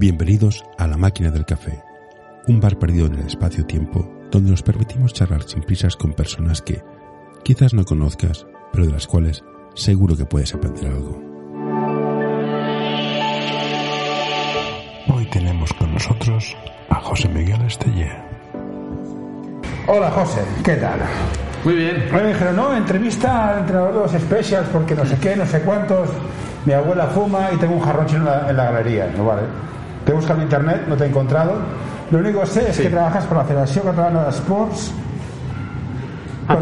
Bienvenidos a La Máquina del Café, un bar perdido en el espacio-tiempo donde nos permitimos charlar sin prisas con personas que quizás no conozcas, pero de las cuales seguro que puedes aprender algo. Hoy tenemos con nosotros a José Miguel Estelle. Hola José, ¿qué tal? Muy bien. Me dijeron, no, entrevista al entrenador de los specials porque no sé qué, no sé cuántos. Mi abuela fuma y tengo un jarrón chino en la, en la galería. No, vale. Te he buscado en internet, no te he encontrado. Lo único que sé es Sí. que trabajas para la Federación Catalana de Sports. Ah,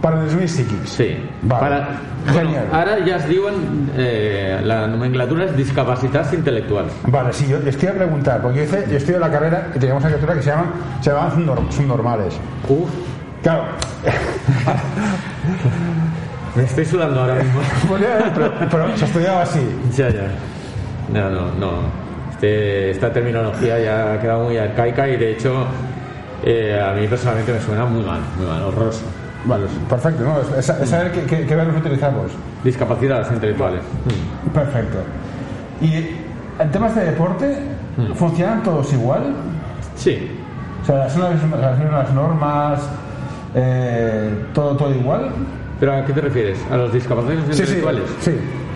para, sí. psíquics. Sí. Vale. Para, bueno, ara ja es diuen, eh, la nomenclatura es discapacitats intel·lectuals. Vale, sí, yo te iba a preguntar, porque yo, hice, yo estudié la carrera y teníamos una criatura que se llaman, se llamaban subnormales. Uf, Claro, me estoy sudando ahora mismo. Pero, pero se estudiaba así. ya, ya. No, no, no. Este- esta terminología ya ha quedado muy arcaica y de hecho eh, a mí personalmente me suena muy mal, muy mal, horroroso. Vale, perfecto, ¿no? Es, es saber qué, qué, qué verbos utilizamos. Discapacidades intelectuales. Perfecto. Y en temas de deporte, Mm. ¿funcionan todos igual? Sí. O sea, son las, las mismas normas, eh, todo, todo igual. ¿Pero a qué te refieres? ¿A los discapacitados Sí, sí, intelectuales? sí. O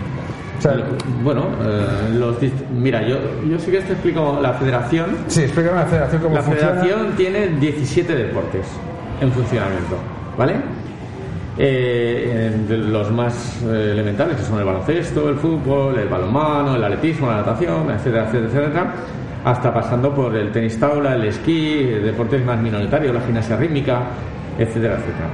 Bueno, eh, los mira, yo, yo sí que te explico la federación. sí, explícame la federación cómo La funciona. federación tiene 17 deportes en funcionamiento, ¿vale? Eh, de los más eh, elementales, que son el baloncesto, el fútbol, el balonmano, el atletismo, la natación, etcétera, etcétera, etcétera, hasta pasando por el tenis taula, el esquí, eh, deportes más minoritarios, la gimnasia rítmica, etcétera, etcétera.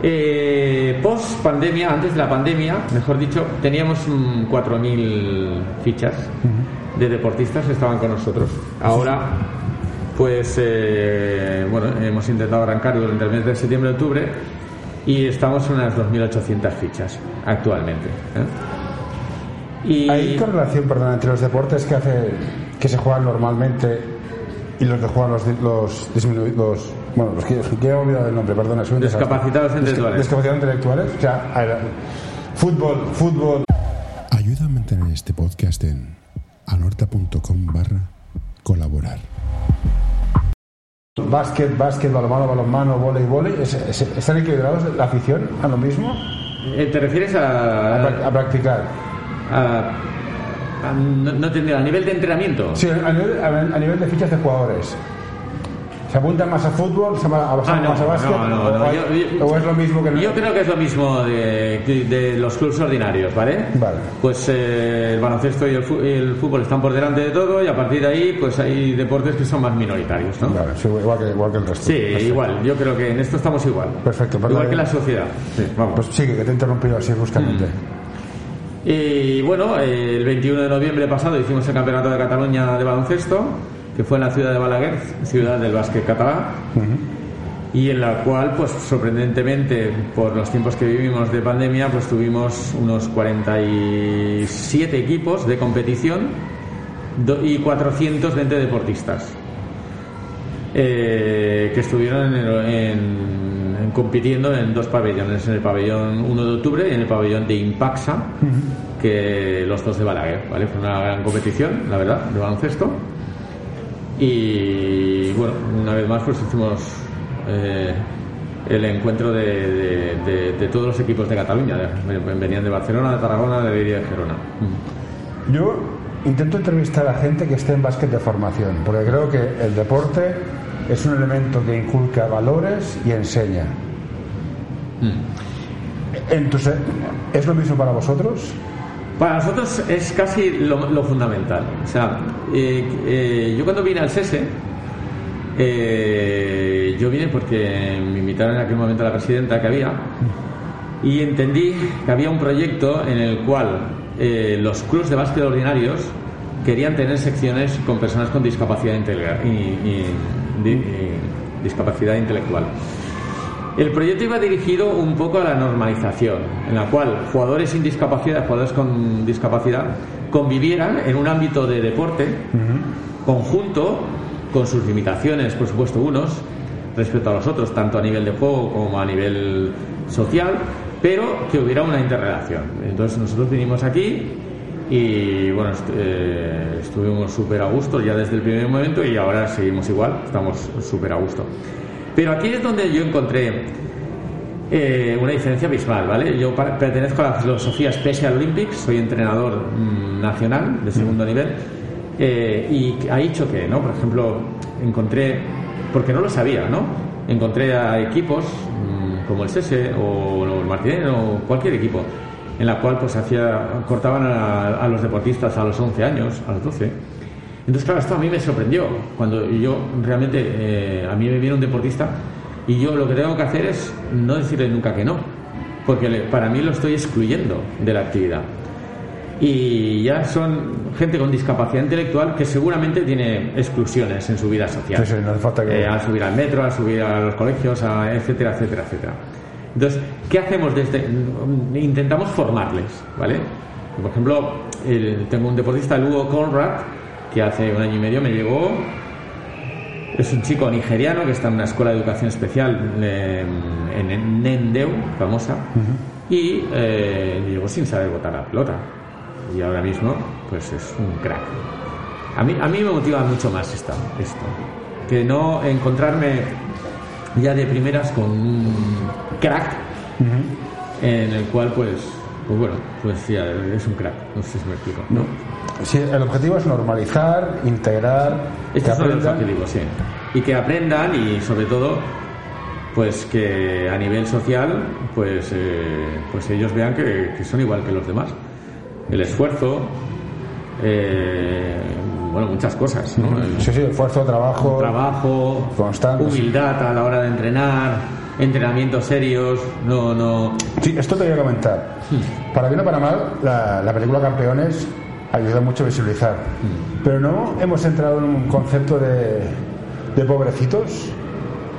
Eh, post pandemia, antes de la pandemia, mejor dicho, teníamos mm, 4.000 fichas de deportistas que estaban con nosotros. Ahora, pues, eh, bueno, hemos intentado arrancar durante el mes de septiembre-octubre y estamos en unas 2.800 fichas actualmente. ¿eh? ¿Hay correlación, perdón, entre los deportes que hace que se juegan normalmente y los que juegan los, los disminuidos? Bueno, los que, que he olvidado el nombre, perdona. soy. Discapacitados Disca- intelectuales. Discapacitados intelectuales. O sea, a ver, fútbol, fútbol. Ayuda a mantener este podcast en anorta.com barra colaborar. Básquet, básquet, balonmano, balonmano, volei, volei. ¿es- es- ¿Están equilibrados la afición a lo mismo? eh, ¿Te refieres A, a, prac- a practicar. a- a- no, no te entiendo, a nivel de entrenamiento? Sí, a nivel, a nivel de fichas de jugadores. ¿Se apuntan más a fútbol, se va- a, Ah, no, más a básquet? no, no, o, no, hay- yo- yo- o es lo mismo que Yo creo que es lo mismo de, de los clubes ordinarios, ¿vale? Vale. Pues eh, el baloncesto y el, el fútbol están por delante de todo y a partir de ahí pues hay deportes que son más minoritarios, ¿no? Vale, sí, igual, que, igual que el resto. Sí, Perfecto. igual. Yo creo que en esto estamos igual. Perfecto, perdón. Igual que la sociedad. Sí, vamos. Pues sigue, que te he interrumpido así bruscamente. Y bueno, eh, el 21 de noviembre pasado hicimos el Campeonato de Cataluña de baloncesto, que fue en la ciudad de Balaguer, ciudad del básquet catalán, y en la cual, pues sorprendentemente, por los tiempos que vivimos de pandemia, pues tuvimos unos 47 equipos de competición y 420 deportistas eh, que estuvieron en, en- en compitiendo en dos pabellones, en el pabellón 1 de octubre y en el pabellón de Impaxa, que los dos de Balaguer, ¿vale? Fue una gran competición, la verdad, de baloncesto. Y bueno, una vez más pues hicimos eh, el encuentro de, de- de- de todos los equipos de Cataluña, de- venían de Barcelona, de Tarragona, de Leiria y de Gerona. Yo intento entrevistar a gente que esté en básquet de formación, porque creo que el deporte es un elemento que inculca valores y enseña. Entonces, ¿es lo mismo para vosotros? Para nosotros es casi lo, lo fundamental. O sea, eh, eh, yo cuando vine al SESE, eh, yo vine porque me invitaron en aquel momento a la presidenta que había y entendí que había un proyecto en el cual eh, los clubes de básquet ordinarios querían tener secciones con personas con discapacidad, discapacidad intelectual. El proyecto iba dirigido un poco a la normalización, en la cual jugadores sin discapacidad, jugadores con discapacidad, convivieran en un ámbito de deporte conjunto, con sus limitaciones, por supuesto, unos, respecto a los otros, tanto a nivel de juego como a nivel social, pero que hubiera una interrelación. Entonces nosotros vinimos aquí y bueno, est- eh, estuvimos súper a gusto ya desde el primer momento y ahora seguimos igual, estamos súper a gusto. Pero aquí es donde yo encontré eh, una diferencia abismal, ¿vale? Yo pertenezco a la filosofía Special Olympics, soy entrenador mm, nacional de segundo nivel eh, y ahí choqué, ¿no? Por ejemplo, encontré, porque no lo sabía, ¿no? Encontré a equipos mm, como el SESE o el Martínez o cualquier equipo en la cual pues hacía cortaban a, a los deportistas a los 11 años, a los 12. Entonces, claro, esto a mí me sorprendió. Cuando yo realmente, eh, a mí me viene un deportista y yo lo que tengo que hacer es no decirle nunca que no, porque para mí lo estoy excluyendo de la actividad. Y ya son gente con discapacidad intelectual que seguramente tiene exclusiones en su vida social. Sí, sí, no hace falta que- Eh, al subir al metro, al subir a los colegios, a- etcétera, etcétera, etcétera. Entonces, ¿qué hacemos desde? Intentamos formarles, ¿vale? Por ejemplo, el- tengo un deportista, Lugo Conrad, que hace un año y medio me llegó. Es un chico nigeriano que está en una escuela de educación especial eh, en Nendeu, famosa, y eh, llegó sin saber botar la pelota. Y ahora mismo, pues es un crack. A mí, a mí me motiva mucho más esto, esto. Que no encontrarme ya de primeras con un crack en el cual, pues, pues bueno, pues ya es un crack. No sé si me explico. ¿no? Sí, el objetivo es normalizar, integrar, son los aprendan. objetivos, sí. Y que aprendan y sobre todo, pues que a nivel social, pues, eh, pues ellos vean que, que son igual que los demás. El esfuerzo, eh, bueno, muchas cosas, ¿no? El Sí, sí, esfuerzo, trabajo. trabajo, Constante, humildad a la hora de entrenar, entrenamientos serios, no, no. Sí, esto te voy a comentar. Para bien o para mal, la, la película Campeones ayuda mucho a visibilizar. Pero no hemos entrado en un concepto de, de pobrecitos.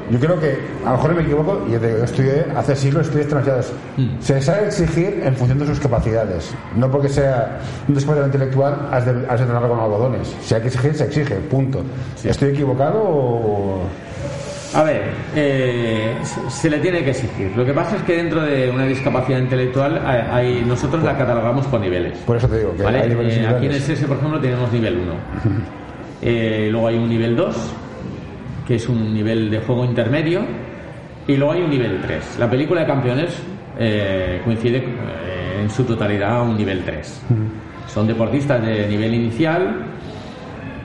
Yo creo que, a lo mejor me equivoco, y estudié hace siglos, estudié extranjeros. Se sabe exigir en función de sus capacidades. No porque sea un discapacidad intelectual, has de, has de con algodones. Si hay que exigir, se exige, punto. ¿Estoy equivocado o.? A ver, eh, se, le tiene que exigir. Lo que pasa es que dentro de una discapacidad intelectual hay, hay- nosotros la catalogamos por niveles. Por eso te digo que ¿vale? hay niveles Eh, aquí en el. SESE, por ejemplo, tenemos nivel 1. Eh, luego hay un nivel 2, que es un nivel de juego intermedio. Y luego hay un nivel 3. La película de campeones eh, coincide eh, en su totalidad a un nivel 3. Son deportistas de nivel inicial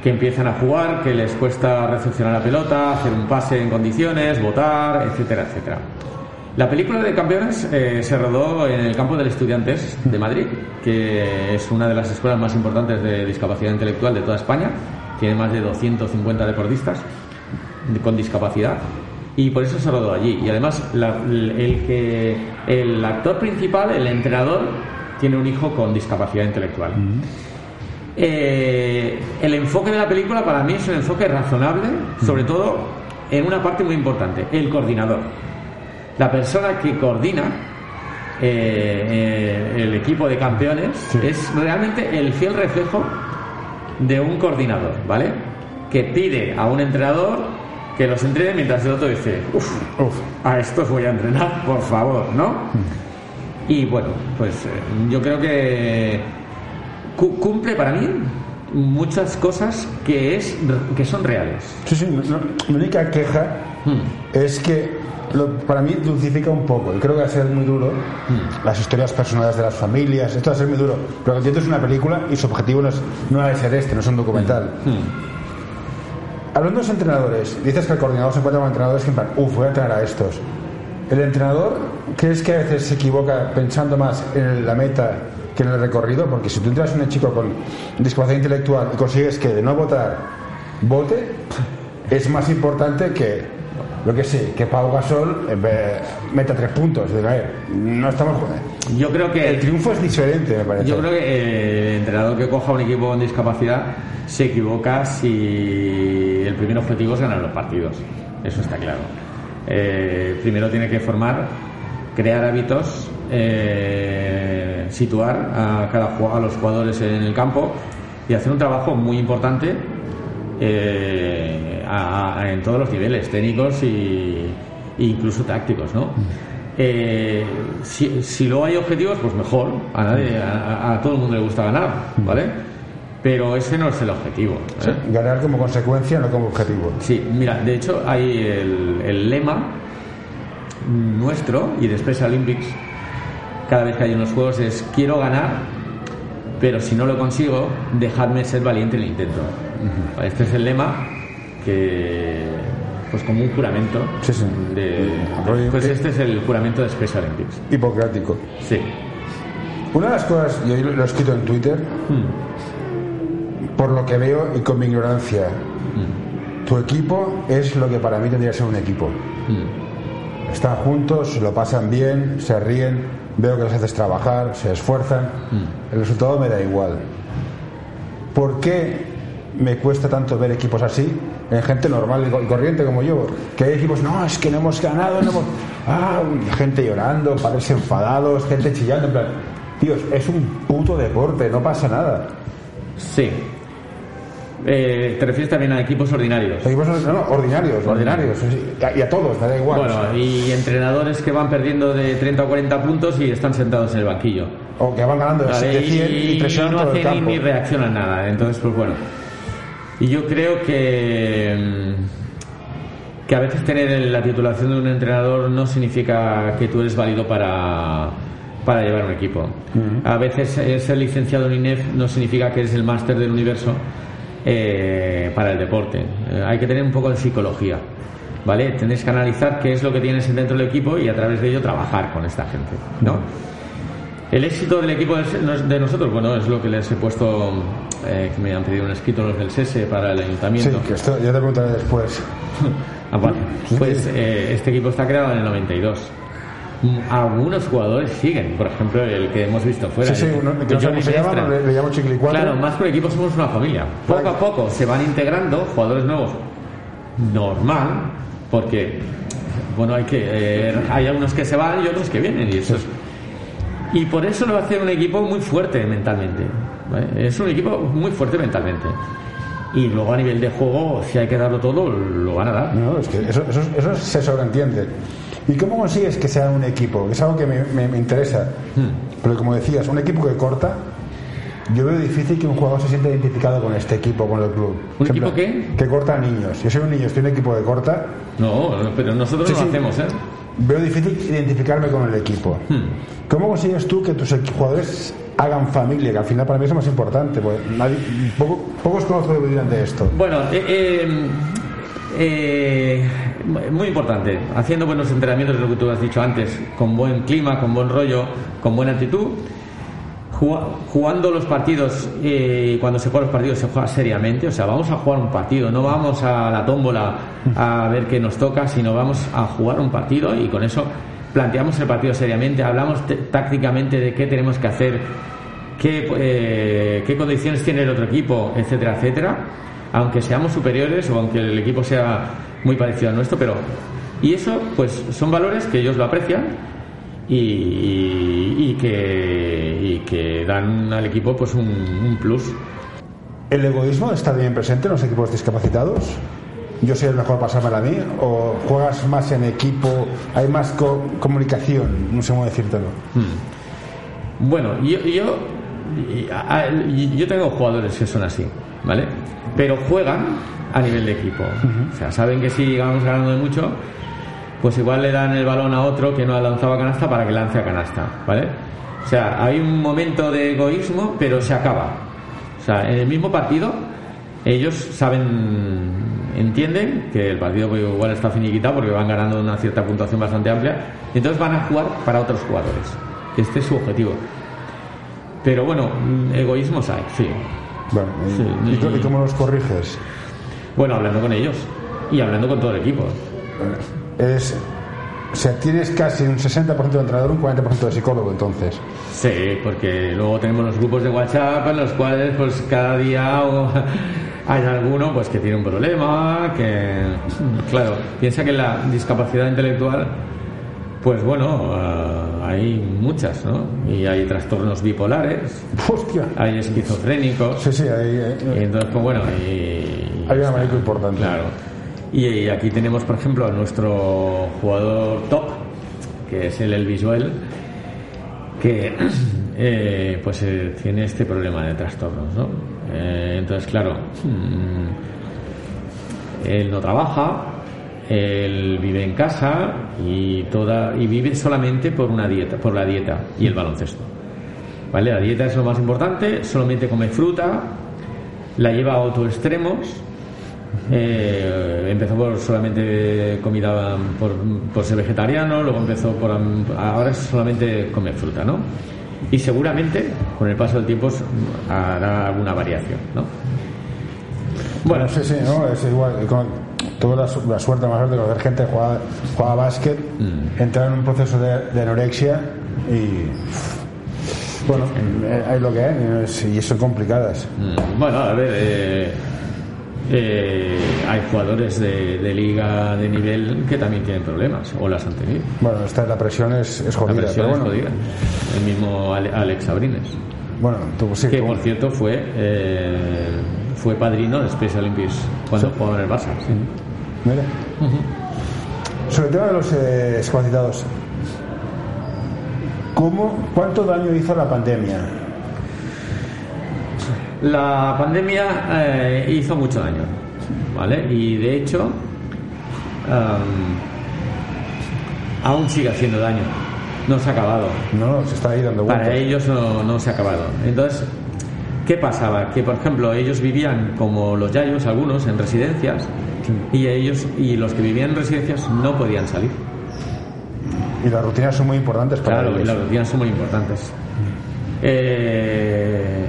que empiezan a jugar, que les cuesta recepcionar la pelota, hacer un pase en condiciones, votar, etcétera, etcétera. La película de campeones eh, se rodó en el campo del Estudiantes de Madrid, que es una de las escuelas más importantes de discapacidad intelectual de toda España. Tiene más de 250 deportistas de- con discapacidad y por eso se rodó allí. Y además el, que el actor principal, el entrenador, tiene un hijo con discapacidad intelectual. Eh, el enfoque de la película para mí es un enfoque razonable, sobre todo en una parte muy importante, el coordinador. La persona que coordina eh, eh, el equipo de campeones es realmente el fiel reflejo de un coordinador, ¿vale? Que pide a un entrenador que los entrene mientras el otro dice, uff, Uf. a estos voy a entrenar, por favor, ¿no? Y bueno, pues yo creo que cu- cumple para mí muchas cosas que, es, que son reales. Sí, sí, mi única queja Hmm. es que lo- para mí dulcifica un poco. Y creo que va a ser muy duro las historias personales de las familias. Esto va a ser muy duro. Pero que entiendo es una película y su objetivo no, es, no ha de ser este, no es un documental. Hablando de los entrenadores, dices que el coordinador se encuentra con entrenadores que en plan, uff, voy a entrenar a estos. ¿El entrenador crees que a veces se equivoca pensando más en la meta que en el recorrido? Porque si tú entras a un chico con discapacidad intelectual y consigues que de no votar vote, es más importante que, lo que sé, que Pau Gasol vez- meta tres puntos. Ver, no estamos. Yo creo que El triunfo es diferente, me parece. Yo creo que eh, el entrenador que coja un equipo con discapacidad se equivoca si el primer objetivo es ganar los partidos. Eso está claro. Eh, primero tiene que formar, crear hábitos, eh, situar a, cada, a los jugadores en el campo y hacer un trabajo muy importante eh, a- a- en todos los niveles, técnicos y, e incluso tácticos, ¿no? Eh, si, si luego hay objetivos, pues mejor. A, nadie, a, a todo el mundo le gusta ganar, ¿vale? Pero ese no es el objetivo. ¿eh? Ganar como consecuencia, no como objetivo. Sí, mira, de hecho hay el, el lema nuestro y de Special Olympics, cada vez que hay unos juegos, es quiero ganar, pero si no lo consigo, dejadme ser valiente en el intento. Este es el lema que, pues como un juramento. Sí, sí. de- pues este es el juramento de Special Olympics. Hipocrático. Sí. Una de las cosas, y hoy lo he escrito en Twitter, por lo que veo y con mi ignorancia, tu equipo es lo que para mí tendría que ser un equipo. Están juntos, lo pasan bien, se ríen, veo que los haces trabajar, se esfuerzan. El resultado me da igual. ¿Por qué me cuesta tanto ver equipos así en gente normal y corriente como yo? Que hay equipos, no, es que no hemos ganado, no hemos... Ah, gente llorando, padres enfadados, gente chillando, en plan... Tíos, es un puto deporte, no pasa nada. Sí. Eh, te refieres también a equipos ordinarios. Equipos no, no, ordinarios, ordinarios. Y a, y todos, da igual. Bueno, y entrenadores que van perdiendo de 30 o 40 puntos y están sentados en el banquillo. o que van ganando de Vale, 7 100 y, y, presionan no hacen ni, campo. ni reaccionan nada. Entonces, pues bueno. Y yo creo que mm, que a veces tener la titulación de un entrenador no significa que tú eres válido para para llevar un equipo. A veces eh, ser licenciado en INEF no significa que eres el máster del universo eh, para el deporte. Eh, hay que tener un poco de psicología. ¿Vale? Tienes que analizar qué es lo que tienes dentro del equipo y a través de ello trabajar con esta gente. ¿no? El éxito del equipo del- de nosotros, bueno, es lo que les he puesto, eh, que me han pedido un escrito los del SESE para el Sí, ayuntamiento. que esto ya te preguntaré después. Ah, vale. Pues eh, este equipo está creado en el 92. Algunos jugadores siguen, por ejemplo, el que hemos visto fuera. Sí, sí, uno- que Johnny se llama, le- le llamo Chiquilicuatre. Claro, más por equipo somos una familia. Poco a poco se van integrando jugadores nuevos. Normal, porque bueno, hay que eh, hay algunos que se van y otros que vienen y eso es- y por eso lo hace un equipo muy fuerte mentalmente. ¿vale? Es un equipo muy fuerte mentalmente. Y luego a nivel de juego, si hay que darlo todo, lo van a dar. No, es que eso, eso, eso se sobreentiende. ¿Y cómo consigues que sea un equipo? Es algo que me, me- me interesa. Pero como decías, un equipo que corta, yo veo difícil que un jugador se sienta identificado con este equipo, con el club. ¿Un Por equipo qué? Que corta a niños. Yo soy un niño, estoy en un equipo que corta, No, pero nosotros Sí, no lo sí. hacemos, ¿eh? veo difícil identificarme con el equipo. Hmm. ¿Cómo consigues tú que tus jugadores hagan familia? Que al final para mí es lo más importante. nadie- poco- pocos dirán de esto. Bueno, eh, eh, eh, muy importante. Haciendo buenos entrenamientos, lo que tú has dicho antes, con buen clima, con buen rollo, con buena actitud. Juga- Jugando los partidos, eh, cuando se juegan los partidos se juega seriamente, o sea, vamos a jugar un partido, no vamos a la tómbola a ver qué nos toca, sino vamos a jugar un partido y con eso planteamos el partido seriamente, hablamos tácticamente de qué tenemos que hacer, qué, eh, qué condiciones tiene el otro equipo, etcétera, etcétera, aunque seamos superiores o aunque el equipo sea muy parecido al nuestro, pero y eso pues son valores que ellos lo aprecian y, y que, y que dan al equipo pues un, un plus. ¿El egoísmo está bien presente en los equipos discapacitados? ¿Yo soy el mejor para pasármela a mí? ¿O juegas más en equipo? ¿Hay más co- comunicación? No sé cómo decírtelo. Bueno, yo, yo, yo tengo jugadores que son así, ¿vale? Pero juegan a nivel de equipo. O sea, saben que si vamos ganando de mucho, pues igual le dan el balón a otro que no ha lanzado a canasta para que lance a canasta, ¿vale? O sea, hay un momento de egoísmo, pero se acaba. O sea, en el mismo partido, ellos saben, entienden que el partido pues, igual está finiquitado porque van ganando una cierta puntuación bastante amplia, y entonces van a jugar para otros jugadores. Este es su objetivo. Pero bueno, mm, egoísmos hay, sí. Bueno, ¿y, Sí, y cómo los corriges? Bueno, hablando con ellos y hablando con todo el equipo. Es, o sea, tienes casi un 60% de entrenador, un 40% de psicólogo, entonces. Sí, porque luego tenemos los grupos de WhatsApp en los cuales pues cada día hay alguno pues que tiene un problema, que claro, piensa que la discapacidad intelectual pues bueno, ah, hay muchas, ¿no? Y hay trastornos bipolares, ¡Hostia! hay esquizofrénicos, Sí, sí, hay, hay- y entonces pues bueno, y hay un abanico importante. Claro. Y, y aquí tenemos, por ejemplo, a nuestro jugador top, que es el, el visual, que eh, pues eh, tiene este problema de trastornos, ¿no? Eh, entonces, claro, mm, él no trabaja, él vive en casa y toda y vive solamente por una dieta, por la dieta y el baloncesto. ¿Vale? La dieta es lo más importante, solamente come fruta, la lleva a otros extremos. eh, empezó por solamente comida por, por ser vegetariano, luego empezó por ahora solamente comer fruta, ¿no? Y seguramente con el paso del tiempo hará alguna variación, ¿no? Bueno, sí, sí, no, es igual. Tuve la, la suerte más de conocer gente que jugaba, jugaba básquet, Mm. entrar en un proceso de, de anorexia y. Bueno, eh, hay lo que hay y es- y son complicadas. Mm, Bueno, a ver, eh, eh, hay jugadores de, de liga de nivel que también tienen problemas o las han tenido. Bueno, esta, la presión es, es La presión pero es bueno, jodida. El mismo Ale- Alex Abrines, bueno, tú sí, que tú- por cierto fue eh, fue padrino de Special Olympics cuando jugaba en el Barça. sí. Mira. Sobre el tema de los eh, discapacitados, ¿cómo, ¿cuánto daño hizo la pandemia? La pandemia eh, hizo mucho daño, ¿vale? Y de hecho, am, aún sigue haciendo daño. No se ha acabado. No, no, se está ahí dando vueltas. Para ellos no, no se ha acabado. Entonces, ¿qué pasaba? Que, por ejemplo, ellos vivían como los yayos, algunos, en residencias, y ellos y los que vivían en residencias no podían salir. Y las rutinas son muy importantes para Claro, y ellos. las rutinas son muy importantes. Eh,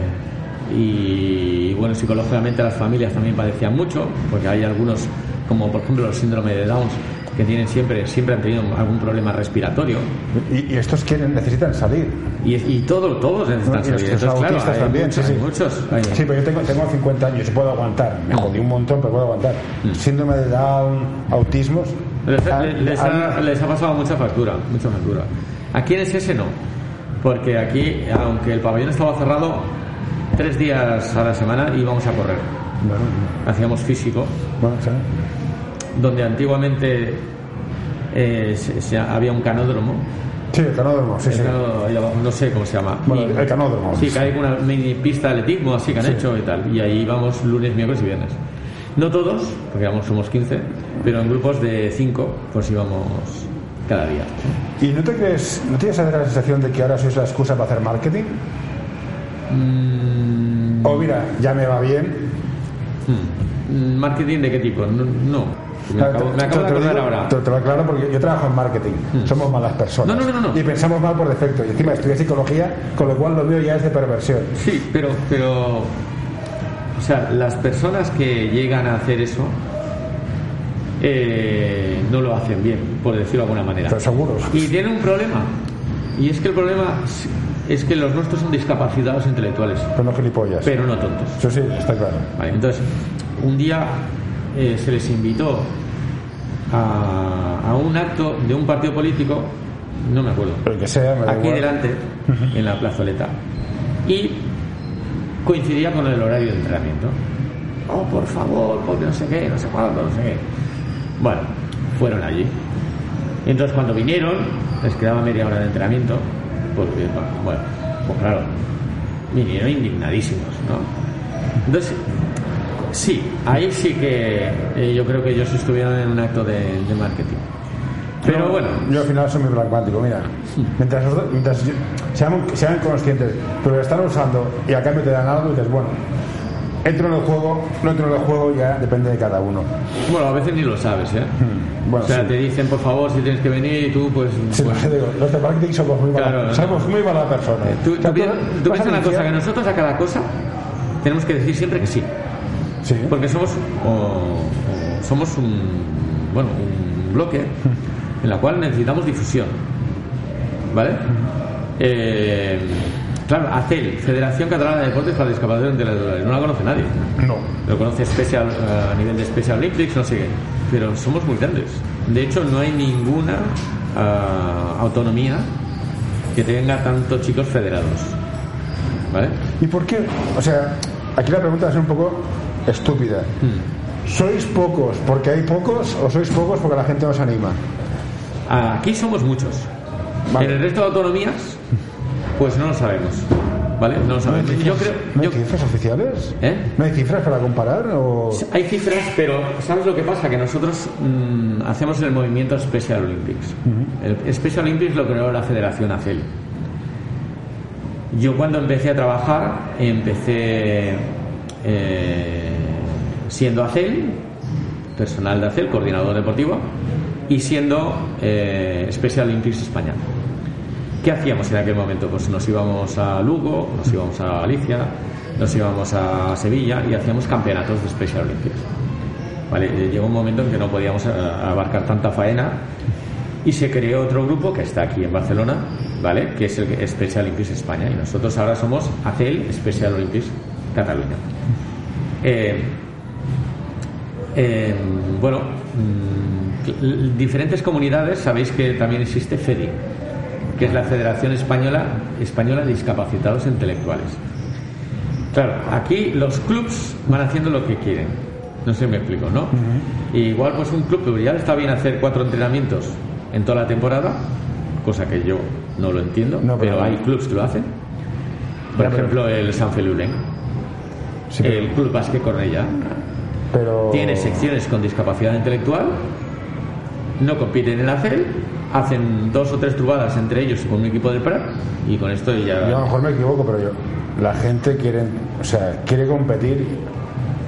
y bueno, psicológicamente las familias también padecían mucho, porque hay algunos, como por ejemplo el síndrome de Downs, que tienen siempre, siempre han tenido algún problema respiratorio. Y, y estos quieren, necesitan salir. Y, y todo, todos necesitan Y salir. son Entonces, claro, hay también, muchos, sí, hay sí. muchos. hay- Sí, pero yo tengo, tengo 50 años y puedo aguantar. Me jodí un montón, pero puedo aguantar. Mm. Síndrome de Down, autismos. Les, les ha, les ha pasado mucha factura, mucha factura. Aquí en ese no, porque aquí, aunque el pabellón estaba cerrado, tres días a la semana íbamos a correr. Bueno, Hacíamos físico, bueno, sí. Donde antiguamente eh, se- se- había un canódromo. Sí, el canódromo, sí, El sí. canódromo, ahí abajo, no sé cómo se llama. Bueno, Y- el canódromo. Sí, que hay una mini pista de atletismo así que han Sí. hecho y tal. Y ahí vamos lunes, miércoles y viernes. No todos, porque vamos, somos 15, pero en grupos de 5, pues íbamos cada día. ¿Y no te crees, no tienes la sensación de que ahora sois la excusa para hacer marketing? Mm, O mira, ya me va bien. mm, ¿Marketing de qué tipo? No. no. Me acabo, me acabo de Te- acordar ahora. Te, te lo aclaro porque yo trabajo en marketing. Somos malas personas. No, no, no, no, no. Y pensamos mal por defecto. Y encima estudié psicología, con lo cual lo mío ya es de perversión. Sí, pero, pero, o sea, las personas que llegan a hacer eso eh, no lo hacen bien, por decirlo de alguna manera. Pero seguros. Y tienen un problema. Y es que el problema es que los nuestros son discapacitados intelectuales, Pero no gilipollas. pero no tontos. Eso sí, está claro. Vale, entonces, un día eh, se les invitó a, a un acto de un partido político, no me acuerdo, Pero que sea, me da aquí igual. delante, en la plazoleta. Y coincidía con el horario de entrenamiento. Oh, por favor, porque no sé qué, no sé cuándo, no sé qué. Bueno, fueron allí. Y entonces cuando vinieron, les quedaba media hora de entrenamiento, porque, bueno, pues claro, vinieron indignadísimos, ¿no? Entonces, sí, ahí sí que eh, yo creo que ellos estuvieron en un acto de, de marketing. Pero No, bueno, Yo al final soy muy pragmático, mira. Mientras, mientras yo- sean, sean conscientes, pero lo están usando y a cambio te dan algo y dices, bueno, entro en el juego, no entro en el juego, ya depende de cada uno. bueno, a veces ni lo sabes, ¿eh? Bueno, o sea, sí. te dicen, por favor, si tienes que venir y tú, pues... Sí, pues, te digo, los de marketing somos muy mala, Claro, no. somos muy mala persona. tú, O sea, tú pi- tú vas piensa a una cosa, que nosotros a cada cosa tenemos que decir siempre que sí. Sí. Porque somos, o- o somos un, bueno, un bloque en la cual necesitamos difusión. ¿Vale? Eh, claro, ACEL, Federación Catalana de Deportes para Discapacidad Intelectuales, no la conoce nadie. No. Lo conoce Special, a nivel de Special Olympics, no sé qué. Pero somos muy grandes. De hecho, no hay ninguna ah, autonomía que tenga tantos chicos federados. ¿Vale? ¿Y por qué? O sea, aquí la pregunta es un poco estúpida. Hmm. ¿Sois pocos porque hay pocos o sois pocos porque la gente nos anima? Aquí somos muchos. Vale. En el resto de autonomías, pues no lo sabemos. ¿Vale? No lo ¿No hay sabemos. cifras, Yo creo. ¿no hay yo- cifras oficiales? ¿Eh? ¿No hay cifras para comparar? O... Hay cifras, pero ¿sabes lo que pasa? Que nosotros mm, hacemos el movimiento Special Olympics. El Special Olympics lo creó la Federación ACEL. Yo cuando empecé a trabajar, empecé eh, siendo ACEL, personal de ACEL, coordinador deportivo, y siendo eh, Special Olympics España. ¿Qué hacíamos en aquel momento? Pues nos íbamos a Lugo, nos íbamos a Galicia, nos íbamos a Sevilla y hacíamos campeonatos de Special Olympics. Eh, llegó un momento en que no podíamos eh, abarcar tanta faena y se creó otro grupo que está aquí en Barcelona, ¿vale? Que es el Special Olympics España y nosotros ahora somos ACEL Special Olympics Cataluña. Eh, bueno, mm, diferentes comunidades, sabéis que también existe FEDI, que es la Federación Española, Española de Discapacitados Intelectuales. Claro, aquí los clubs van haciendo lo que quieren. No sé si me explico, ¿no? Igual pues un club pues, ya le está bien hacer cuatro entrenamientos en toda la temporada, cosa que yo no lo entiendo, No, pero- pero hay clubs que lo hacen. Por pero- ejemplo, el San Sí, pero, el Club Básquet Cornellà, pero- tiene secciones con discapacidad intelectual, no compiten en la CEL, hacen dos o tres trubadas entre ellos con un equipo de Prat y con esto ya... Yo a lo mejor me equivoco, pero yo... La gente quiere, o sea, quiere competir.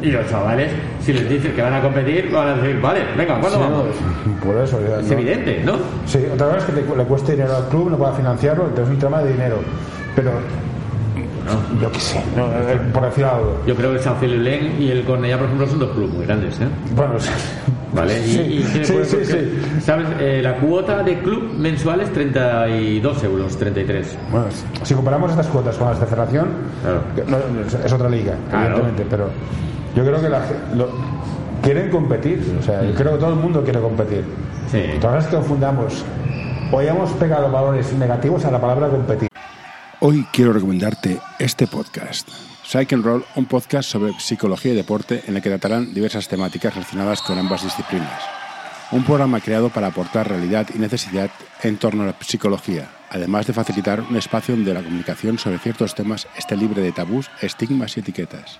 Y los chavales, si les dices que van a competir, van a decir, vale, venga, ¿cuándo Sí, vamos? no, Por eso, ya, Es ¿no? evidente, ¿no? Sí, otra vez que te- le cueste dinero al club, no pueda financiarlo, entonces es un tema de dinero. Pero, yo qué sé, no, eh, por decir algo. Yo creo que el San Felulén y el Cornellà, por ejemplo, son dos clubes muy grandes, ¿eh? Bueno, sí. ¿Vale? Y, Sí, y tiene sí, por- sí, porque, sí. ¿Sabes? Eh, la cuota de club mensual es 32 euros, 33. Bueno, si comparamos estas cuotas con las de Federación, Claro. no, es- otra liga, Claro. evidentemente, pero yo creo que la, lo- quieren competir, o sea, yo creo que todo el mundo quiere competir. Sí. Todas las que confundamos, o hayamos pegado valores negativos a la palabra competir. Hoy quiero recomendarte este podcast. Psych and Roll, un podcast sobre psicología y deporte en el que tratarán diversas temáticas relacionadas con ambas disciplinas. Un programa creado para aportar realidad y necesidad en torno a la psicología, además de facilitar un espacio donde la comunicación sobre ciertos temas esté libre de tabús, estigmas y etiquetas.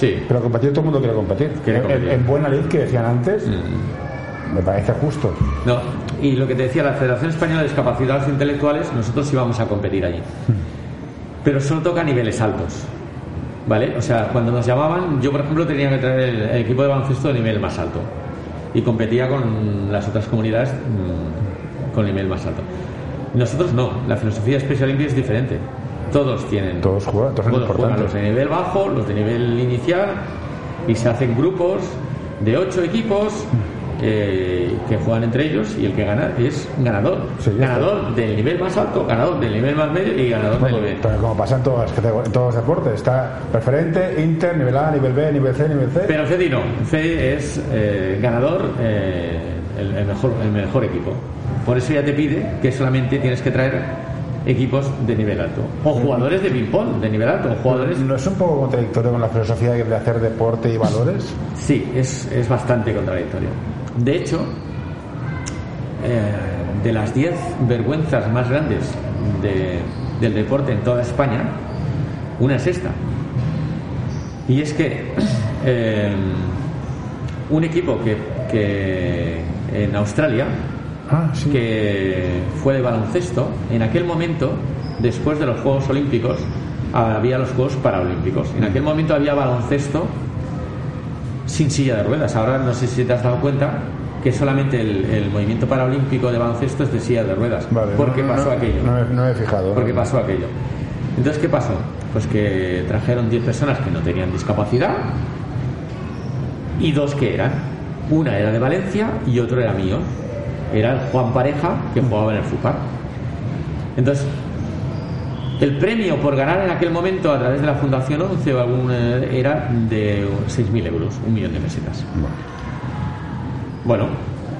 Sí. Pero competir todo el mundo quiere competir. Quiere En- competir. En, buena lid que decían antes, me parece justo. No, y lo que te decía, la Federación Española de Discapacidades Intelectuales, nosotros íbamos a competir allí. Pero solo toca niveles altos. ¿Vale? O sea, cuando nos llamaban, yo por ejemplo tenía que traer el, el equipo de baloncesto de nivel más alto. Y competía con las otras comunidades mm, con nivel más alto. Nosotros no, la filosofía de Special Olympics es diferente. Todos tienen. Todos juegan, todos son importantes. los de nivel bajo, los de nivel inicial, y se hacen grupos de ocho equipos eh, que juegan entre ellos y el que gana es ganador. Sí, ganador del nivel más alto, ganador del nivel más medio y ganador del nivel. Pero como pasa en, todas, en todos los deportes, está preferente, inter, nivel A, nivel B, nivel C, nivel C. Pero Fedi no, Fedi es eh, ganador, eh, el, el mejor, el mejor equipo. Por eso ya te pide que solamente tienes que traer equipos de nivel alto. O jugadores de ping-pong de nivel alto, o jugadores ¿No es un poco contradictorio con la filosofía de hacer deporte y valores? Sí, es, es bastante contradictorio. De hecho, eh, de las 10 vergüenzas más grandes de- del deporte en toda España, una es esta. Y es que eh, un equipo que, que en Australia, Ah, sí. que fue de baloncesto, en aquel momento, después de los Juegos Olímpicos, había los Juegos Paralímpicos. En aquel momento había baloncesto sin silla de ruedas. Ahora no sé si te has dado cuenta que solamente el, el movimiento paralímpico de baloncesto es de silla de ruedas. Vale, ¿Por qué no, pasó no, aquello? No, he fijado. ¿Por qué no. pasó aquello? Entonces, ¿qué pasó? Pues que trajeron 10 personas que no tenían discapacidad y dos que eran. Una era de Valencia y otro era mío. Era el Juan Pareja que jugaba en el FUPAR. Entonces, el premio por ganar en aquel momento a través de la Fundación 11 o algún, eh, era de 6.000 euros, un millón de pesetas. Bueno,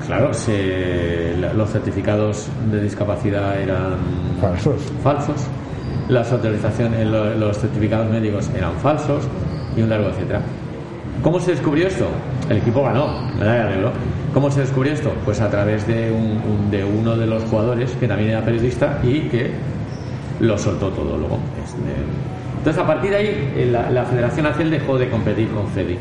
claro, se- los certificados de discapacidad eran Falsos. falsos, las autorizaciones, lo- los certificados médicos eran falsos y un largo etcétera. ¿Cómo se descubrió esto? El equipo ganó, medalla de oro. ¿Cómo se descubrió esto? Pues a través de, un- un- de uno de los jugadores que también era periodista y que lo soltó todo luego. Este, Entonces a partir de ahí eh, la, la Federación ACEL dejó de competir con FEDI.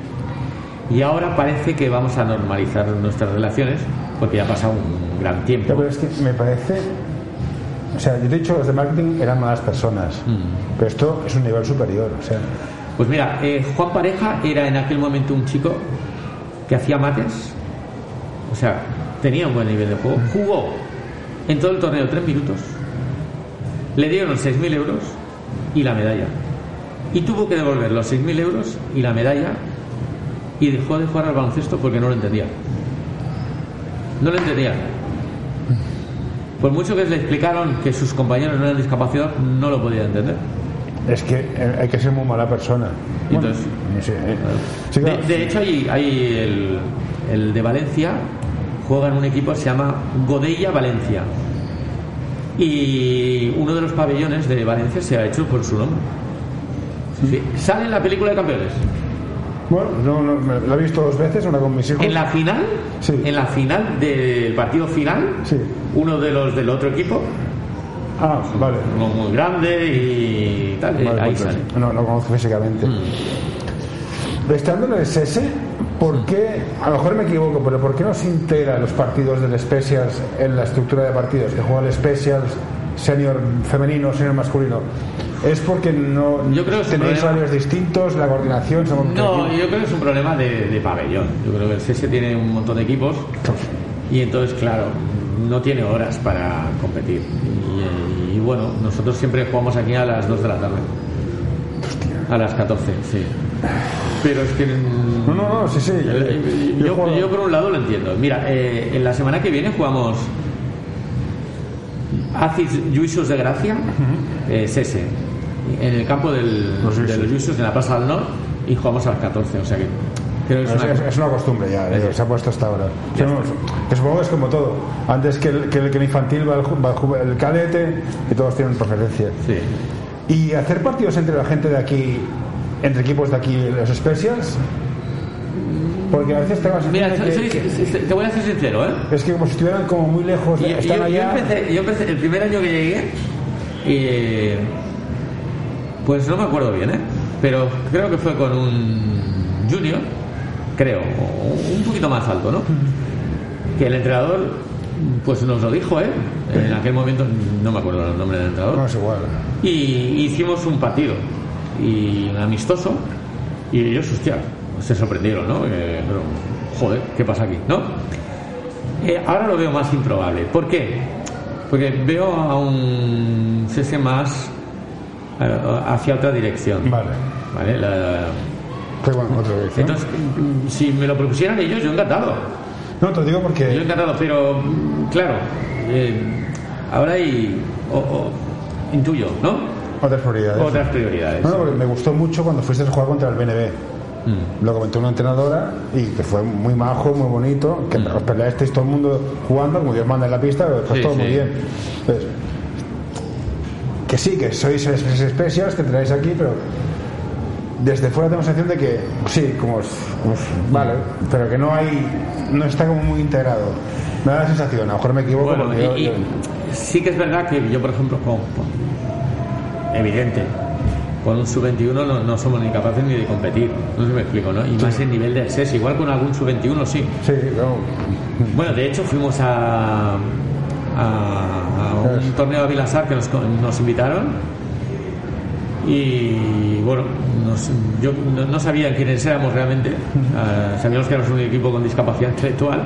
Y ahora parece que vamos a normalizar nuestras relaciones porque ya ha pasado un gran tiempo. pero es que me parece. O sea, yo te he dicho los de marketing eran malas personas. Mm. Pero esto es un nivel superior. O sea, Pues mira, eh, Juan Pareja era en aquel momento un chico que hacía mates, o sea, tenía un buen nivel de juego, jugó en todo el torneo tres minutos, le dieron 6.000 euros y la medalla, y tuvo que devolver los 6.000 euros y la medalla y dejó de jugar al baloncesto porque no lo entendía. No lo entendía. Por mucho que le explicaron que sus compañeros no eran discapacidad, no lo podía entender. es que hay que ser muy mala persona. Entonces- eh. Sí, De, claro. de hecho, hay, hay el, el de Valencia, juega en un equipo que se llama Godella Valencia. Y uno de los pabellones de Valencia se ha hecho por su nombre. Sí, Sale en la película de campeones. Bueno, no, no, lo he visto dos veces, una con mis hijos. En la final, Sí. en la final del partido final, Sí. uno de los del otro equipo, Ah, vale. uno muy grande y tal, Vale, ahí pues, sale. No, no conozco físicamente. Mm. Estando en el SS, ¿por qué, a lo mejor me equivoco, pero ¿por qué no se integra los partidos del Specials en la estructura de partidos? Que juega el Specials senior femenino, senior masculino. ¿Es porque no Yo creo tenéis horarios distintos, la coordinación? se No, yo creo que es un problema de, de pabellón. Yo creo que el CS tiene un montón de equipos y entonces, claro, no tiene horas para competir. Y, y bueno, nosotros siempre jugamos aquí a las 2 de la tarde. A las 14, sí. Pero es que... No, no, no, sí, sí. Eh, Yo Yo, juego- yo por un lado lo entiendo. Mira, eh, en la semana que viene jugamos Acis Lluïsos de Gracia, eh, Sese, en el campo del, Los de los Lluïsos, en la Plaza del Norte, y jugamos a las 14. O sea que es Es, una, es- es una costumbre ya, eh, se ha puesto hasta ahora. Sí, que supongo que es como todo. Antes que el, que el, que el infantil va al, ju- va el cadete y todos tienen preferencia. Sí. Y hacer partidos entre la gente de aquí, entre equipos de aquí, los specials, porque a veces te vas a Mira, que, soy- que- soy- te voy a ser sincero, ¿eh? es que como si estuvieran como muy lejos, Yo, están yo- yo allá. empecé, yo empecé- el primer año que llegué, eh, pues no me acuerdo bien, ¿eh? Pero creo que fue con un junior, creo, un poquito más alto, ¿no? Que el entrenador, pues nos lo dijo, ¿eh? En aquel momento no me acuerdo el nombre del entrenador. No es igual. Y hicimos un partido y amistoso y ellos, hostia, se sorprendieron, ¿no? Eh, pero, joder, ¿qué pasa aquí? ¿No? Eh, ahora lo veo más improbable. ¿Por qué? Porque veo a un CS más hacia otra dirección. Vale. ¿Vale? La- Pues bueno, otra entonces, si me lo propusieran ellos, yo encantado. no, te lo digo Yo porque. encantado, pero claro, eh, ahora hay, o- o- intuyo, ¿no? Otras prioridades. Otras prioridades. No, no, porque me gustó mucho cuando fuiste a jugar contra el BNB. Mm. Lo comentó una entrenadora y que fue muy majo, muy bonito, que os peleasteis todo el mundo jugando, como Dios manda en la pista, pero Sí, todo muy bien. Entonces, que sí, que sois especiales, que entráis aquí, pero desde fuera tengo la sensación de que sí, como, es- vale, pero que no hay, no está como muy integrado. Me da la sensación, a lo mejor me equivoco Bueno, yo- y, y yo- sí que es verdad que yo, por ejemplo, con- evidente, con un sub-21 no, no somos ni capaces ni de competir, no sé si me explico, ¿no? Y más en nivel de SES, igual con algún sub-21 sí. sí, no, Bueno, de hecho fuimos a, a, a un torneo de Vilasar que nos, nos invitaron. Y bueno, nos- yo no, no sabía quiénes éramos realmente, Ah, sabíamos que éramos un equipo con discapacidad intelectual,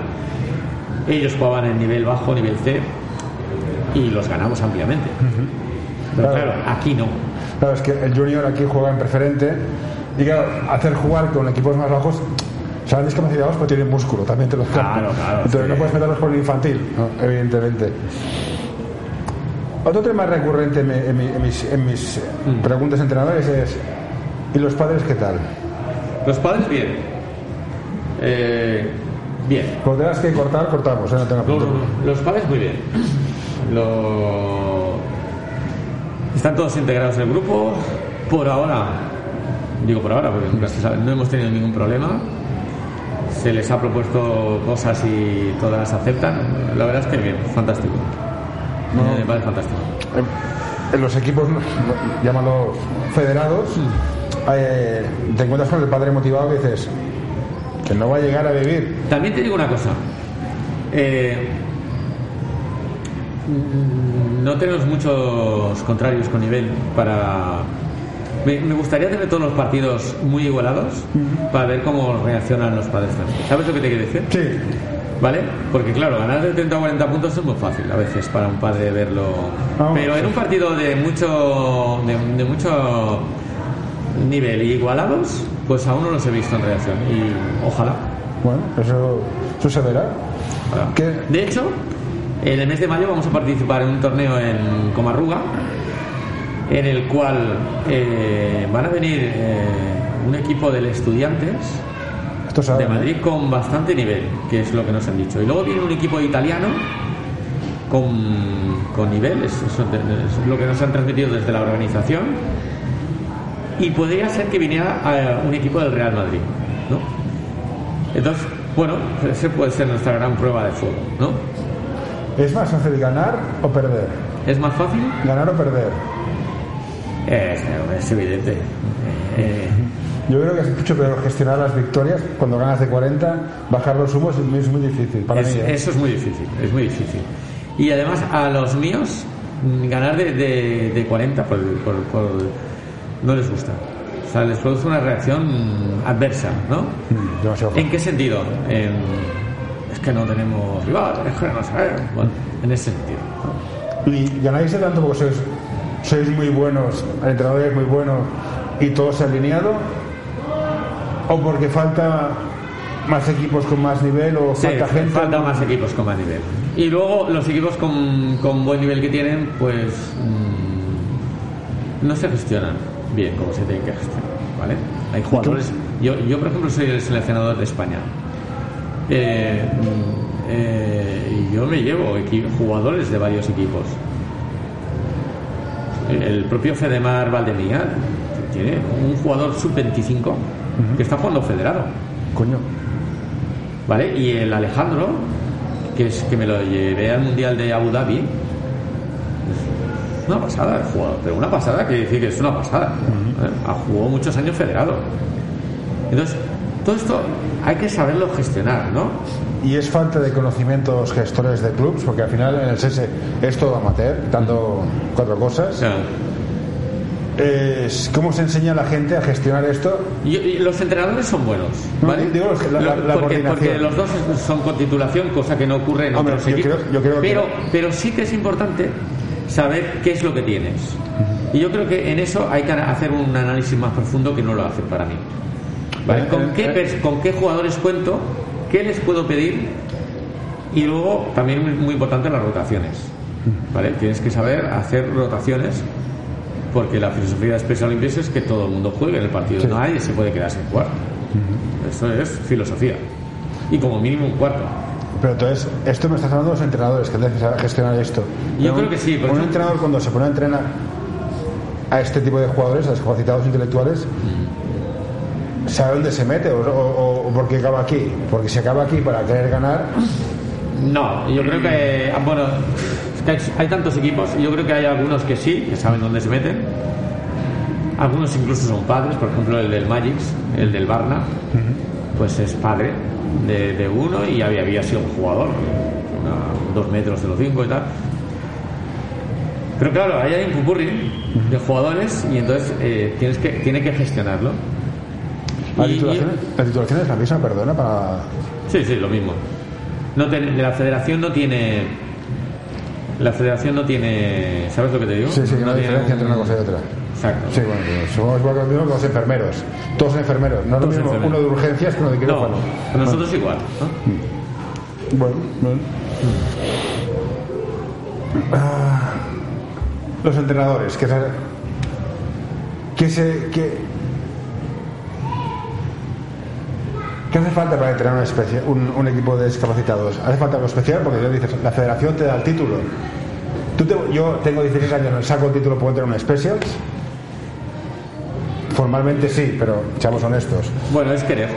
ellos jugaban en nivel bajo, nivel C y los ganamos ampliamente. Pero Claro. claro, aquí no. Claro, es que el junior aquí juega en preferente y claro, hacer jugar con equipos más bajos Serán discapacitados, pero tienen músculo, también te lo Claro, claro, Entonces sí. no puedes meterlos por el infantil, ¿no? evidentemente. Otro tema recurrente en, mi- en mi- en mis, en mis, Mm. preguntas a entrenadores es: ¿y los padres qué tal? Los padres, bien. Eh, bien. Cuando tengas que cortar, cortamos, ¿eh? no tengo Los, los padres, muy bien. Lo- Están todos integrados en el grupo. Por ahora, digo por ahora, porque nunca se sabe, no hemos tenido ningún problema. Se les ha propuesto cosas y todas las aceptan. La verdad es que bien, fantástico. No. Me parece fantástico. En- los equipos, llámalos federados, eh, te encuentras con el padre motivado que dices que no va a llegar a vivir. También te digo una cosa. Eh, no tenemos muchos contrarios con nivel para... Me, me gustaría tener todos los partidos muy igualados para ver cómo reaccionan los padres. ¿Sabes lo que te quiero decir? Sí, ¿Vale? Porque claro, ganar de 30 o 40 puntos es muy fácil a veces para un padre verlo. Vamos, Pero en un partido de mucho, de, de mucho nivel y igualados, pues aún no los he visto en reacción. Y ojalá. bueno, eso, eso se verá. ojalá. ¿Qué? De hecho, en el mes de mayo vamos a participar en un torneo en Comarruga, en el cual eh, van a venir eh, un equipo de estudiantes de Madrid con bastante nivel, que es lo que nos han dicho. Y luego viene un equipo italiano con, con nivel, es, eso es lo que nos han transmitido desde la organización. Y podría ser que viniera a un equipo del Real Madrid, ¿no? Entonces, bueno, ese puede ser nuestra gran prueba de fuego, ¿no? ¿Es más fácil ganar o perder? ¿Es más fácil? Ganar o perder. Es, es evidente. Eh, Yo creo que es mucho peor gestionar las victorias cuando ganas de 40, bajar los humos es muy, difícil para Es- mí. ¿eh? Eso es muy difícil, es muy difícil. Y además a los míos mm, ganar de, de, de 40 por, por- por- no les gusta. O sea, les produce una reacción adversa, ¿no? Mm, ¿En qué sentido? En- es que no tenemos rival, es que no sabemos. Bueno, en ese sentido. ¿Y ganáis de tanto porque sois, sois muy buenos, el entrenador es muy bueno y todo se ha alineado? ¿O porque falta más equipos con más nivel o Sí, falta gente? falta más equipos con más nivel. Y luego los equipos con, con buen nivel que tienen, pues mm, no se gestionan bien como se tienen que gestionar, ¿vale? Hay jugadores. Yo, yo por ejemplo, soy el seleccionador de España. Eh, mm, eh, y yo me llevo jugadores de varios equipos. El propio Fedemar Valdemía tiene un jugador sub-25 que está jugando federado. Coño. ¿Vale? Y el Alejandro, que es que me lo llevé al Mundial de Abu Dhabi, es una pasada el jugador, pero una pasada que decir que es una pasada. ¿eh? Ha jugado muchos años federado. Entonces, todo esto hay que saberlo gestionar, ¿no? Y es falta de conocimientos gestores de clubs, porque al final en el SESE es todo amateur, dando cuatro cosas. Es ¿Cómo se enseña a la gente a gestionar esto? y- y los entrenadores son buenos, digo los que- la- la- la porque, los dos son con titulación, cosa que no ocurre en Hombre, otros yo equipos. creo- yo creo que- pero, pero sí que es importante saber qué es lo que tienes. Y yo creo que en eso hay que hacer un análisis más profundo que no lo hace para mí. ¿Vale? ¿Con, qué, ¿Con qué jugadores cuento? ¿Qué les puedo pedir? Y luego, también muy, muy importante, las rotaciones. ¿Vale? Tienes que saber hacer rotaciones porque la filosofía de Special Olympics es que todo el mundo juegue en el partido. Sí. Nadie se puede quedar sin jugar. Eso es filosofía. Y como mínimo un cuarto. Pero entonces, esto me estás hablando de los entrenadores que deben saber gestionar esto. Yo creo que sí, por Un entrenador cuando se pone a entrenar a este tipo de jugadores, a discapacitados intelectuales, sabe dónde se mete o, o, o por qué acaba aquí. Porque si acaba aquí para querer ganar, No, yo creo que, ah, bueno, hay, tantos equipos, yo creo que hay algunos que sí, que saben dónde se meten. Algunos incluso son padres, por ejemplo el del Magix, el del Barna, pues es padre de, de uno y había, había sido un jugador, una- dos metros de los cinco y tal. Pero claro, ahí hay un pupurri de jugadores y entonces eh, tienes que, tiene que gestionarlo. La y- titulación, la titulación es la misma, perdona, para... Sí, sí, lo mismo. No la federación no tiene. La federación no tiene. ¿Sabes lo que te digo? Sí, sí, que no hay diferencia un- entre una cosa y otra. Exacto. Sí, bueno, somos igual que los los enfermeros. Todos enfermeros. No es lo mismo enfermeros. uno de urgencias que uno de No, quirófano. pero nosotros igual. ¿no? Bueno, bueno. Ah, los entrenadores, que, que se. Que, ¿Qué hace falta para entrenar una especie, un, un equipo de discapacitados? ¿Hace falta algo especial? Porque ya dices, la federación te da el título. Tú te- yo tengo 16 años, saco el título, puedo entrenar una Specials. Formalmente sí, pero seamos honestos. Bueno, es querer.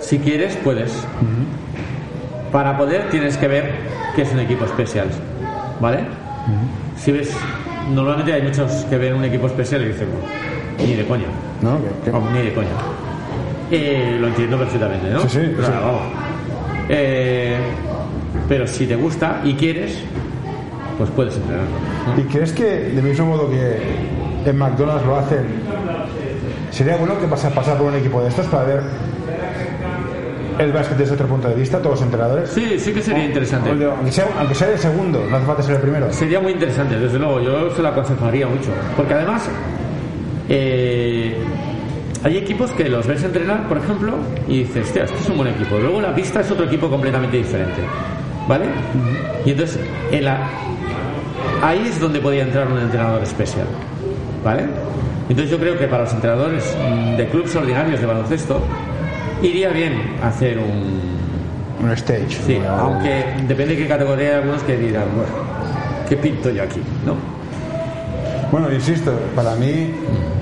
Si quieres, puedes. Para poder, tienes que ver que es un equipo especial. ¿Vale? Si ves, normalmente hay muchos que ven un equipo especial y dicen, "Bueno, ni de coña. ¿No? Vamos, ni de coña. Eh, lo entiendo perfectamente, ¿no? Sí, sí, Claro, sí. vamos. Eh, pero si te gusta y quieres, pues puedes entrenarlo. ¿no? ¿Y crees que, del mismo modo que en McDonald's lo hacen, sería bueno que pasar, pasar por un equipo de estos para ver el básquet desde otro punto de vista, todos los entrenadores? Sí, sí que sería interesante. De- Aunque sea, aunque sea el segundo, no hace falta ser el primero. Sería muy interesante, desde luego, yo se lo aconsejaría mucho. Porque además, eh, hay equipos que los ves entrenar, por ejemplo, y dices, hostia, este es un buen equipo. Luego la pista es otro equipo completamente diferente. ¿Vale? Y entonces, en la- ahí es donde podía entrar un entrenador especial. ¿Vale? Entonces yo creo que para los entrenadores mm, de clubes ordinarios de baloncesto, iría bien hacer un, Un stage. Sí, aunque depende de qué categoría hay algunos que dirán, bueno, ¿qué pinto yo aquí? ¿No? Bueno, insisto, para mí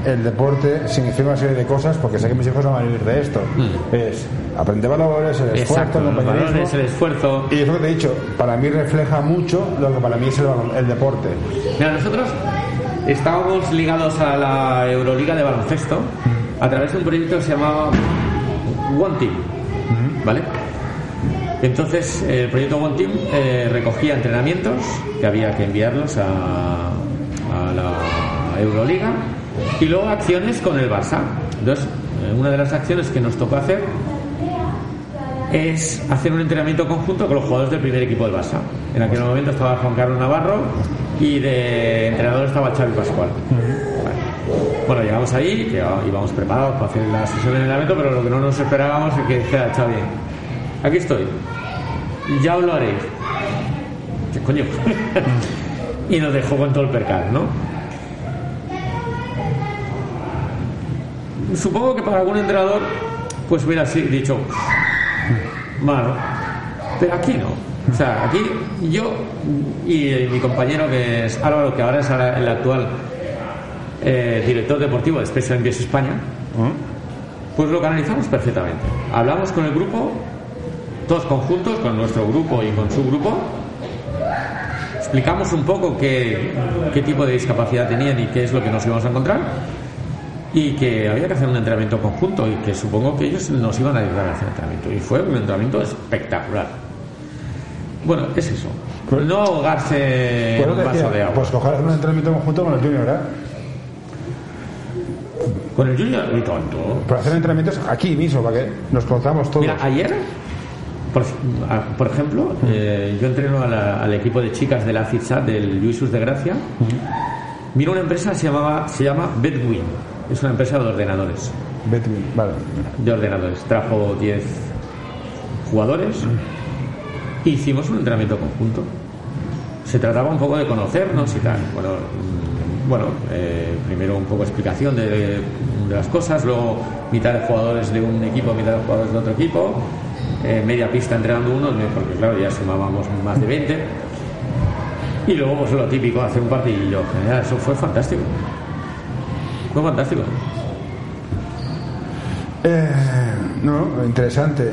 el deporte significa una serie de cosas porque sé que mis hijos van a vivir de esto. Es aprender valores, el esfuerzo, Mm. Exacto, el los compañerismo. valores, el esfuerzo. Y es lo que te he dicho, para mí refleja mucho lo que para mí es el, el deporte. Mira, nosotros estábamos ligados a la Euroliga de baloncesto a través de un proyecto que se llamaba One Team, ¿vale? Entonces, el proyecto One Team eh, recogía entrenamientos que había que enviarlos a, Euroliga y luego acciones con el Barça. Entonces, eh, una de las acciones que nos tocó hacer es hacer un entrenamiento conjunto con los jugadores del primer equipo del Barça. En aquel momento estaba Juan Carlos Navarro y de entrenador estaba Xavi Pascual. Bueno, llegamos ahí, íbamos preparados para hacer la sesión de entrenamiento, pero lo que no nos esperábamos es que dijera Xavi, aquí estoy, ya os lo. ¿Qué coño? y nos dejó con todo el percal, ¿no? Supongo que para algún entrenador, pues hubiera así dicho, bueno, pero aquí no. O sea, aquí yo y mi compañero que es Álvaro, que ahora es el actual eh, director deportivo de Special MBS España, pues lo canalizamos perfectamente. Hablamos con el grupo, todos conjuntos, con nuestro grupo y con su grupo. Explicamos un poco qué, qué tipo de discapacidad tenían y qué es lo que nos íbamos a encontrar. Y que había que hacer un entrenamiento conjunto y que supongo que ellos nos iban a ayudar a hacer entrenamiento. Y fue un entrenamiento espectacular. Bueno, es eso. Pues- no ahogarse en Pues, un vaso decía, de agua. pues coger un entrenamiento conjunto con el Junior, ¿verdad? Con el Junior, muy tonto. Para hacer entrenamientos aquí mismo, para que nos conozcamos todos. Mira, ayer, por, por ejemplo, eh, yo entreno a la- al equipo de chicas de la CISAT, del Luisus de Gracia. Mira una empresa que se, llamaba, se llama Bedwin. Es una empresa de ordenadores. Vale. De ordenadores. Trajo 10 jugadores. Hicimos un entrenamiento conjunto. Se trataba un poco de conocernos y tal. Bueno, mm, bueno eh, primero un poco explicación de, de las cosas, luego mitad de jugadores de un equipo, mitad de jugadores de otro equipo, eh, media pista entrenando unos, porque claro, ya sumábamos más de 20. Y luego pues lo típico, hacer un partidillo. Eso fue fantástico. Fue fantástico. Eh, no, interesante.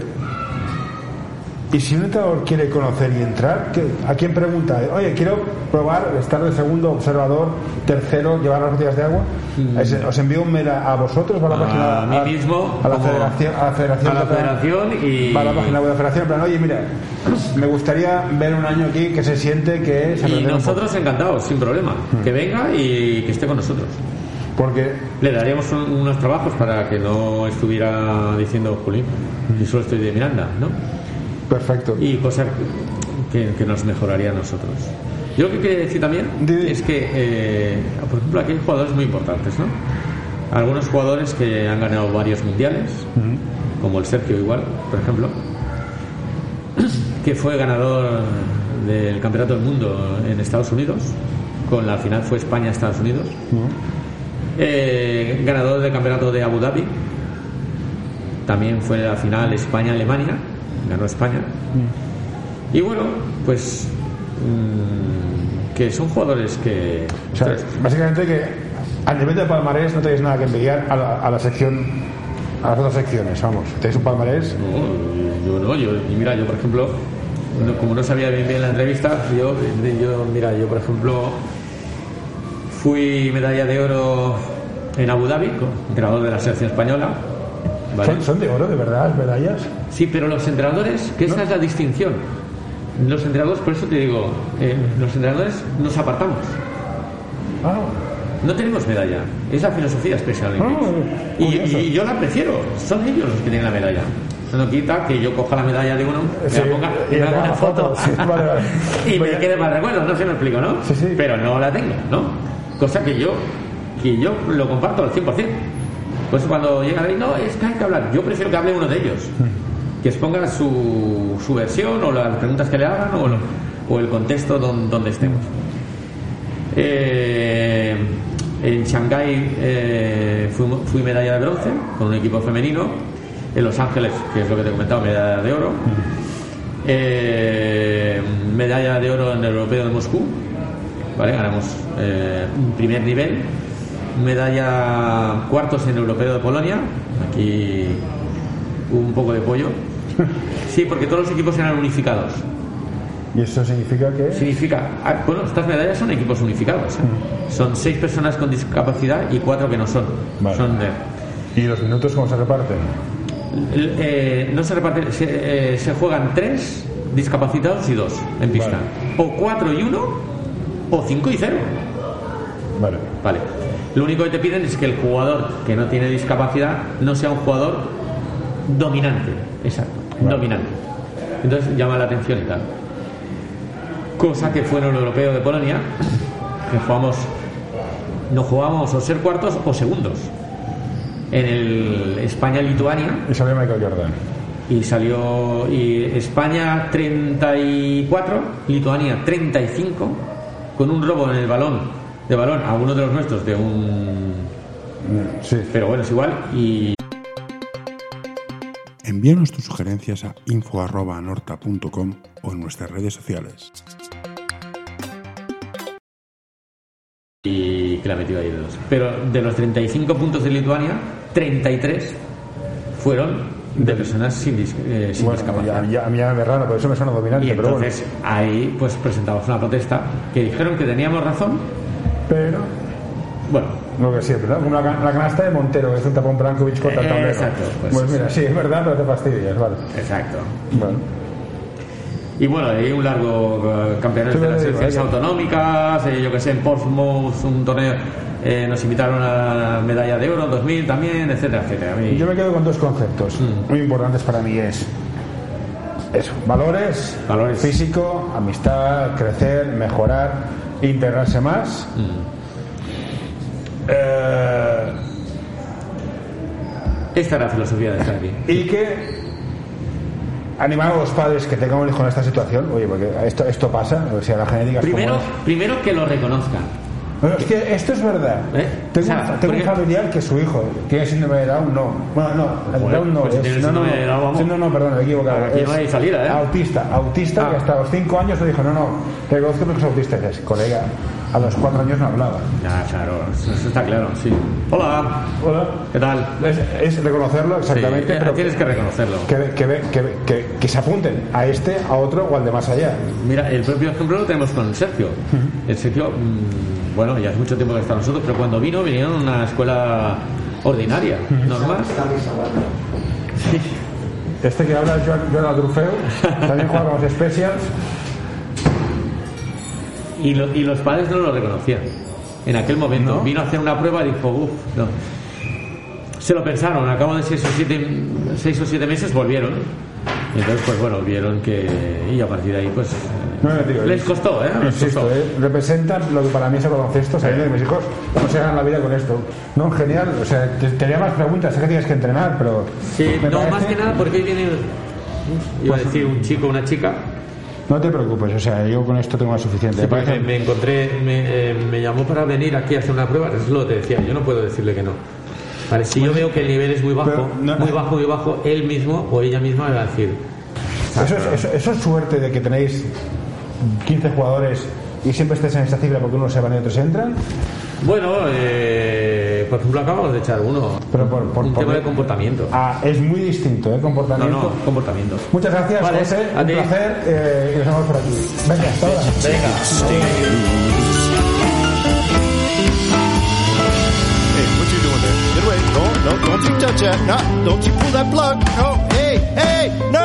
Y si un entrenador quiere conocer y entrar, ¿qué- ¿a quién pregunta? Oye, quiero probar estar de segundo observador, tercero, llevar las botellas de agua. Es- ¿Os envío un mail a, a vosotros a la página? a mí mismo, A la federación. A la federación, a la federación y- Va a la página web de la federación. En plan, oye, mira, me gustaría ver un año aquí que se siente que es. Y nosotros encantados, sin problema. Que venga y que esté con nosotros. Porque Le daríamos un- unos trabajos para que no estuviera diciendo Julín, yo solo estoy de Miranda, ¿no? Perfecto. Y cosas que, que nos mejoraría a nosotros. Yo lo que quería decir también es que, eh, por ejemplo, aquí hay jugadores muy importantes, ¿no? Algunos jugadores que han ganado varios mundiales, como el Sergio igual, por ejemplo, que fue ganador del Campeonato del Mundo en Estados Unidos, con la final fue España-Estados Unidos, Eh, ganador del Campeonato de Abu Dhabi, también fue la final España-Alemania, ganó España. Y bueno, pues mm, que son jugadores que... O sea, básicamente que a nivel de palmarés no tenéis nada que envidiar a la, a la sección, a las otras secciones, vamos. Tenéis un palmarés. No, yo no, yo, y mira, yo por ejemplo, no- como no sabía bien bien la entrevista, yo, yo, mira, yo por ejemplo fui medalla de oro en Abu Dhabi, entrenador de la selección española. ¿vale? ¿Son, son de oro, de verdad, las medallas? Sí, pero los entrenadores, que esa es la distinción. Los entrenadores, por eso te digo, eh, los entrenadores nos apartamos. Ah, No tenemos medalla, es la filosofía Special Olympics. Ah, y, y yo la prefiero, son ellos los que tienen la medalla. Eso no quita que yo coja la medalla de uno, me Sí, la ponga y y me haga una foto, foto, sí, vale, vale. y me quede para recuerdo, no sé me explico, ¿no? Sí, sí. Pero no la tengo, ¿no? Cosa que yo, que yo lo comparto al 100%. Pues cuando llega ahí, no, es que hay que hablar. Yo prefiero que hable uno de ellos, que exponga su, su versión o las preguntas que le hagan o, lo- o el contexto don- donde estemos. Eh, en Shanghái eh, fui, fui medalla de bronce con un equipo femenino. En Los Ángeles, que es lo que te he comentado, medalla de oro. Eh, medalla de oro en el Europeo de Moscú. ¿Vale? Ganamos eh, un primer nivel. Medalla cuartos en Europeo de Polonia. Aquí un poco de pollo. Sí, porque todos los equipos eran unificados. y eso significa que. Significa, ah, bueno, estas medallas son equipos unificados. ¿eh? Son seis personas con discapacidad y cuatro que no son. Vale. Son de, ¿Y los minutos cómo se reparten? eh, no se reparten, se, eh, se juegan tres discapacitados y dos en pista. O cuatro y uno, o cinco y cero. Vale. Vale. Lo único que te piden es que el jugador que no tiene discapacidad no sea un jugador dominante. Exacto, Vale. dominante. Entonces llama la atención y tal. Cosa que fue en el europeo de Polonia, que jugamos, no jugábamos o ser cuartos o segundos. En el España-Lituania, Y salió Michael Jordan. y salió y España 34, Lituania 35, con un robo en el balón, de balón a uno de los nuestros de un Sí. pero bueno, es igual y Envíanos tus sugerencias a info.norta.com o en nuestras redes sociales. y que la metió ahí de dos. Pero de los 35 puntos de Lituania, 33 fueron de personas sin, eh, sin Bueno, discapacidad. ya, ya, a mí ya me raro, por eso me suena dominante, Y pero bueno. entonces ahí pues presentamos una protesta que dijeron que teníamos razón. Pero, Bueno, lo que siempre, ¿no? Una, la canasta de Montero, que es un tapón Brankovic contra el Eh, exacto, pues Pues, mira, sí, es verdad, pero te fastidias, vale. exacto. Bueno. Y bueno, hay un largo eh, campeonato Sí, de las selecciones autonómicas, eh, yo que sé, en Portsmouth, un torneo, eh, nos invitaron a la medalla de oro 2000 también, etcétera, etcétera. Mí- Yo me quedo con dos conceptos Mm. muy importantes para mí es eso, valores, Valores. físico, amistad, crecer, mejorar, integrarse más. Mm. Eh, Esta es la filosofía de estar aquí. y que animar a los padres que tengan un hijo en esta situación, oye, porque esto, esto pasa, o sea, la genética es como es. primero que lo reconozcan. Bueno, es que esto es verdad. ¿Eh? Tengo, un, tengo un familiar que su hijo tiene síndrome de Down, no. Bueno, no, el Joder, Down no pues si es. tiene no, no, de Down, vamos. Sí, no, no, perdón, me he equivocado. Aquí Es no hay salida, ¿eh? Autista, autista Ah. que hasta los 5 años le dijo, no, no, reconozco que es autista. Dices, colega, a los 4 años no hablaba. Ya, claro, eso, está claro, sí. Hola, Hola. ¿qué tal? Es, es reconocerlo exactamente, Sí, pero tienes que reconocerlo. que, que, que, que, se apunten a este, a otro o al de más allá. Mira, el propio ejemplo lo tenemos con el Sergio. El Sergio, mm, bueno, ya hace mucho tiempo que está nosotros, pero cuando vino, vinieron a una escuela ordinaria, normal. Sí. Este que habla es Joan, Joan también juega con los Specials. Y, lo- y los padres no lo reconocían. En aquel momento ¿No? vino a hacer una prueba y dijo, uff, no. Se lo pensaron, a cabo de seis o siete, seis o siete meses volvieron. Y entonces, pues bueno, vieron que. Y a partir de ahí, pues No, no, digo, Les costó, ¿eh? Les Insisto, costó. ¿eh? representan lo que para mí es el baloncesto, sabiendo que mis hijos no se ganan la vida con esto. No, genial, o sea, te, tenía más preguntas, sé que tienes que entrenar, pero... Sí, no, parece- más que nada porque hoy viene, iba a decir un chico, una chica, No te preocupes, o sea, yo con esto tengo más suficiente. Sí, Me porque encontré, me, eh, me llamó para venir aquí a hacer una prueba, es lo que te decía, yo no puedo decirle que no. Vale, si yo veo que el nivel es muy bajo, no- muy bajo, muy bajo, él mismo o ella misma me va a decir, Eso es, eso- eso es suerte de que tenéis 15 jugadores y siempre estés en esta cifra porque unos se van y otros entran. bueno, eh, por ejemplo, acabamos de echar uno, Pero por, por- un por- tema de comportamiento. Ah, es muy distinto, ¿eh? No, Comportamiento. no, comportamiento. Muchas gracias, Vale, José. a Un ti. placer eh, y nos vemos por aquí. Venga, hasta ahora. Venga, away. No, no, don't you touch that. No, don't you pull that plug. No, hey, hey, nurse,